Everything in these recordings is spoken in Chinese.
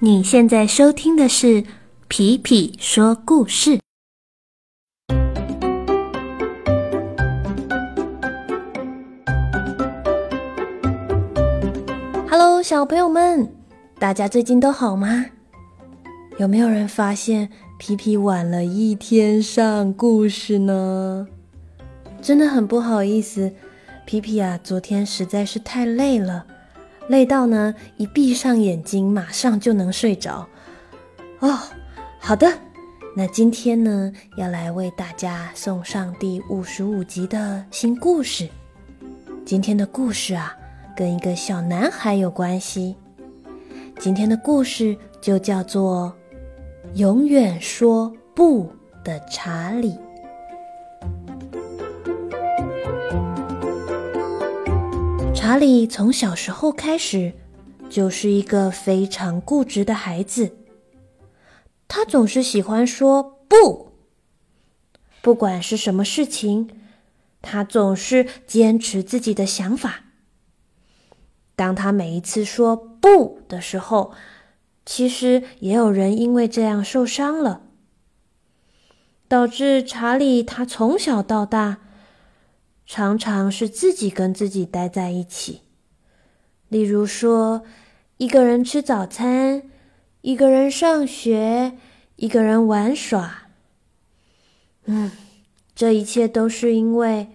你现在收听的是《皮皮说故事》。Hello，小朋友们，大家最近都好吗？有没有人发现皮皮晚了一天上故事呢？真的很不好意思，皮皮啊，昨天实在是太累了。累到呢，一闭上眼睛马上就能睡着。哦，好的，那今天呢，要来为大家送上第五十五集的新故事。今天的故事啊，跟一个小男孩有关系。今天的故事就叫做《永远说不的查理》。查理从小时候开始，就是一个非常固执的孩子。他总是喜欢说“不”，不管是什么事情，他总是坚持自己的想法。当他每一次说“不”的时候，其实也有人因为这样受伤了，导致查理他从小到大。常常是自己跟自己待在一起，例如说，一个人吃早餐，一个人上学，一个人玩耍。嗯，这一切都是因为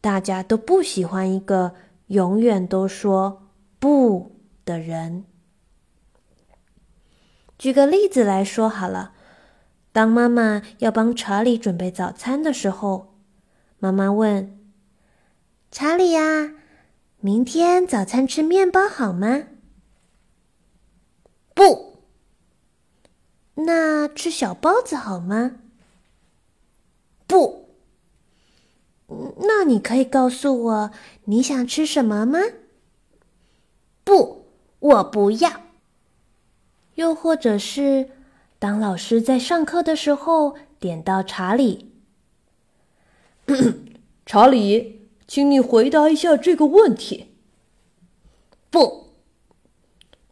大家都不喜欢一个永远都说不的人。举个例子来说好了，当妈妈要帮查理准备早餐的时候，妈妈问。查理呀，明天早餐吃面包好吗？不。那吃小包子好吗？不。那你可以告诉我你想吃什么吗？不，我不要。又或者是，当老师在上课的时候点到查理，查理。请你回答一下这个问题。不，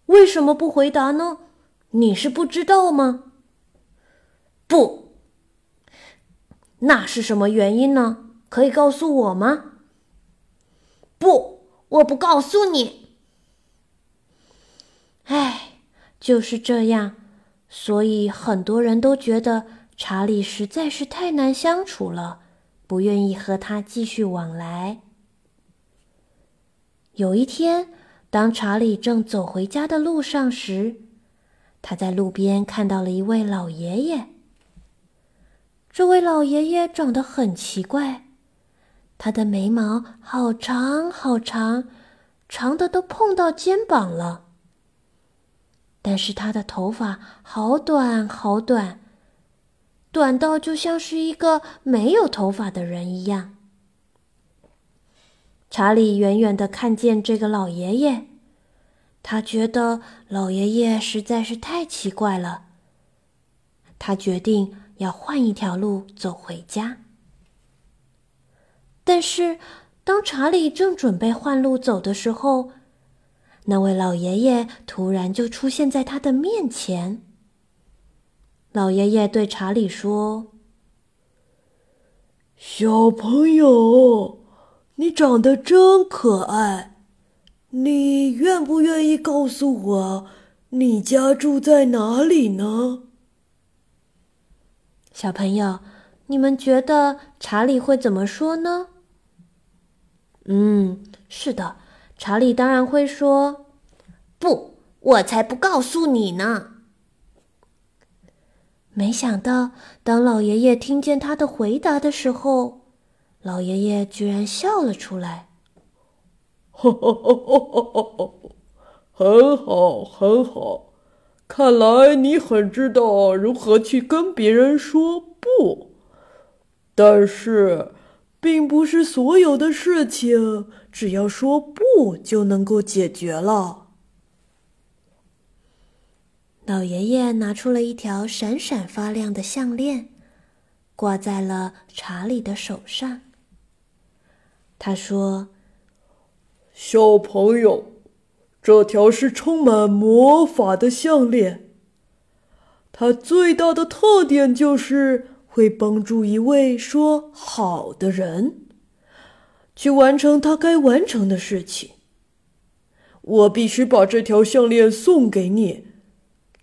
为什么不回答呢？你是不知道吗？不，那是什么原因呢？可以告诉我吗？不，我不告诉你。唉，就是这样，所以很多人都觉得查理实在是太难相处了。不愿意和他继续往来。有一天，当查理正走回家的路上时，他在路边看到了一位老爷爷。这位老爷爷长得很奇怪，他的眉毛好长好长，长的都碰到肩膀了。但是他的头发好短好短。短到就像是一个没有头发的人一样。查理远远的看见这个老爷爷，他觉得老爷爷实在是太奇怪了。他决定要换一条路走回家。但是，当查理正准备换路走的时候，那位老爷爷突然就出现在他的面前。老爷爷对查理说：“小朋友，你长得真可爱，你愿不愿意告诉我你家住在哪里呢？”小朋友，你们觉得查理会怎么说呢？嗯，是的，查理当然会说：“不，我才不告诉你呢。”没想到，当老爷爷听见他的回答的时候，老爷爷居然笑了出来。哈哈哈哈哈！很好，很好，看来你很知道如何去跟别人说不。但是，并不是所有的事情只要说不就能够解决了。老爷爷拿出了一条闪闪发亮的项链，挂在了查理的手上。他说：“小朋友，这条是充满魔法的项链。它最大的特点就是会帮助一位说好的人去完成他该完成的事情。我必须把这条项链送给你，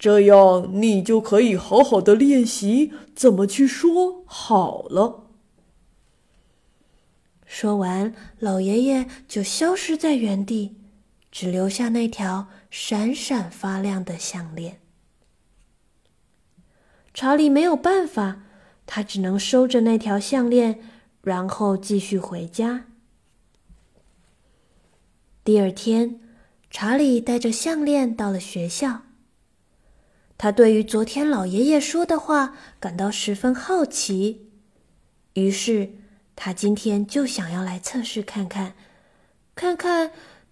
这样你就可以好好的练习怎么去说好了。说完，老爷爷就消失在原地，只留下那条闪闪发亮的项链。查理没有办法，他只能收着那条项链，然后继续回家。第二天，查理带着项链到了学校。他对于昨天老爷爷说的话感到十分好奇，于是他今天就想要来测试看看，看看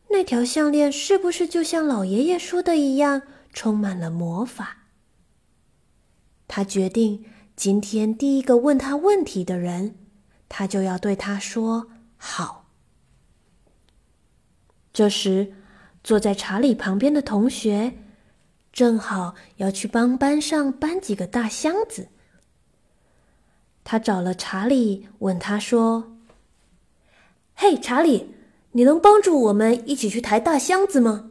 那条项链是不是就像老爷爷说的一样，充满了魔法。他决定，今天第一个问他问题的人，他就要对他说“好”。这时，坐在查理旁边的同学，正好要去帮班上搬几个大箱子。他找了查理，问他说：“嘿，查理，你能帮助我们一起去抬大箱子吗？”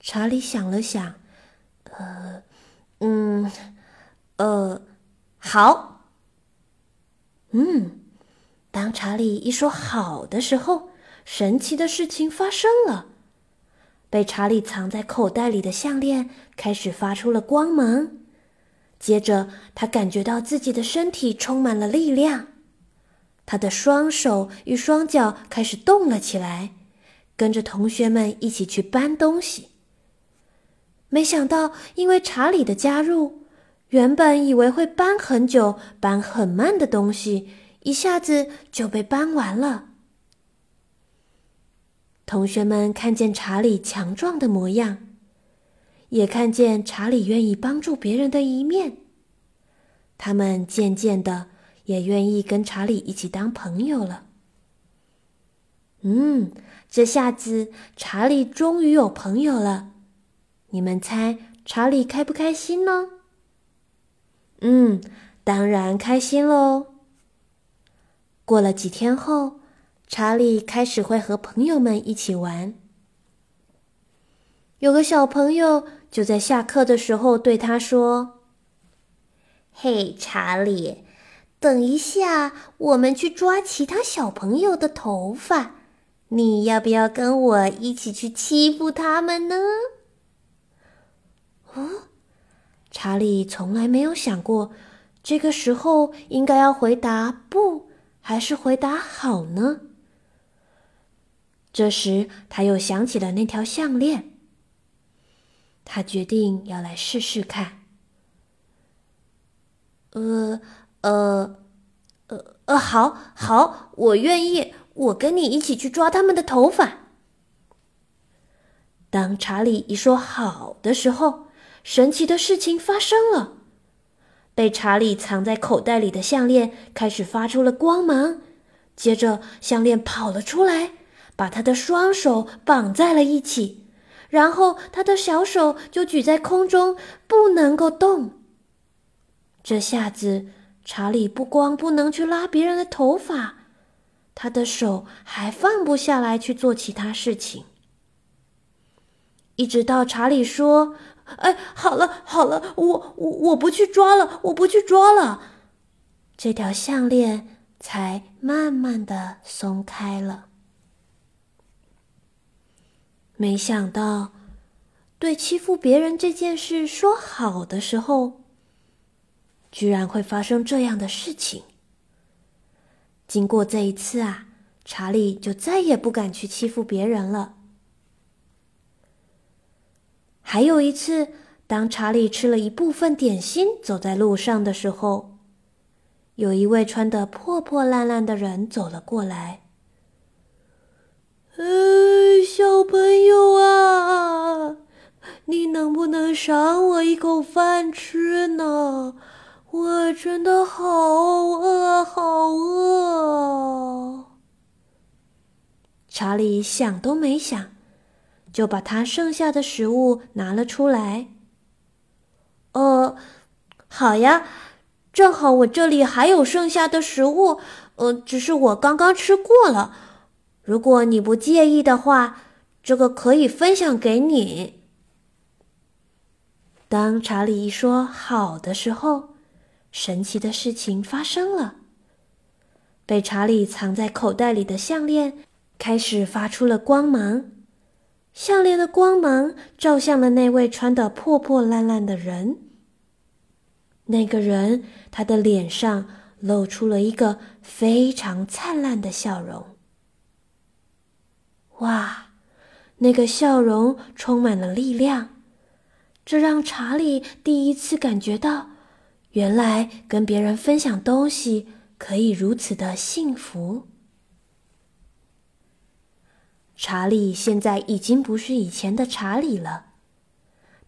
查理想了想，呃。嗯，呃，好。嗯，当查理一说“好的”时候，神奇的事情发生了。被查理藏在口袋里的项链开始发出了光芒，接着他感觉到自己的身体充满了力量，他的双手与双脚开始动了起来，跟着同学们一起去搬东西。没想到，因为查理的加入，原本以为会搬很久、搬很慢的东西，一下子就被搬完了。同学们看见查理强壮的模样，也看见查理愿意帮助别人的一面，他们渐渐的也愿意跟查理一起当朋友了。嗯，这下子查理终于有朋友了。你们猜查理开不开心呢？嗯，当然开心喽。过了几天后，查理开始会和朋友们一起玩。有个小朋友就在下课的时候对他说：“嘿，查理，等一下，我们去抓其他小朋友的头发，你要不要跟我一起去欺负他们呢？”哦，查理从来没有想过，这个时候应该要回答不，还是回答好呢？这时他又想起了那条项链，他决定要来试试看。呃呃呃呃，好好，我愿意，我跟你一起去抓他们的头发。当查理一说好的时候。神奇的事情发生了，被查理藏在口袋里的项链开始发出了光芒，接着项链跑了出来，把他的双手绑在了一起，然后他的小手就举在空中，不能够动。这下子，查理不光不能去拉别人的头发，他的手还放不下来去做其他事情，一直到查理说。哎，好了好了，我我我不去抓了，我不去抓了。这条项链才慢慢的松开了。没想到，对欺负别人这件事说好的时候，居然会发生这样的事情。经过这一次啊，查理就再也不敢去欺负别人了。还有一次，当查理吃了一部分点心，走在路上的时候，有一位穿得破破烂烂的人走了过来。“哎，小朋友啊，你能不能赏我一口饭吃呢？我真的好饿，好饿。”查理想都没想，就把他剩下的食物拿了出来。呃，好呀，正好我这里还有剩下的食物，呃，只是我刚刚吃过了。如果你不介意的话，这个可以分享给你。当查理一说“好的”时候，神奇的事情发生了。被查理藏在口袋里的项链。开始发出了光芒，项链的光芒照向了那位穿的破破烂烂的人。那个人，他的脸上露出了一个非常灿烂的笑容。哇，那个笑容充满了力量，这让查理第一次感觉到，原来跟别人分享东西可以如此的幸福。查理现在已经不是以前的查理了，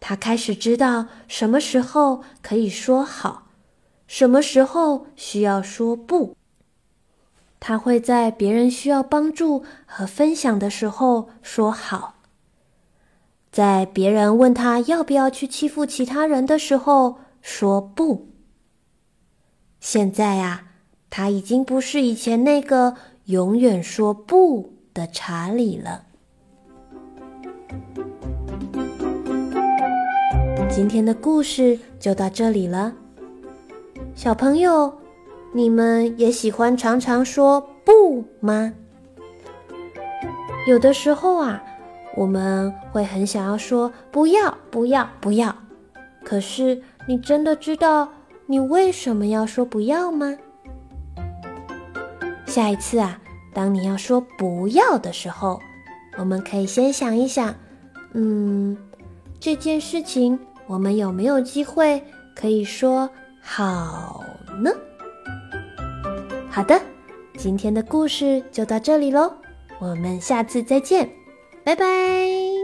他开始知道什么时候可以说好，什么时候需要说不。他会在别人需要帮助和分享的时候说好，在别人问他要不要去欺负其他人的时候说不。现在啊，他已经不是以前那个永远说不。的查理了。今天的故事就到这里了，小朋友，你们也喜欢常常说不吗？有的时候啊，我们会很想要说不要不要不要，可是你真的知道你为什么要说不要吗？下一次啊。当你要说不要的时候，我们可以先想一想，嗯，这件事情我们有没有机会可以说好呢？好的，今天的故事就到这里喽，我们下次再见，拜拜。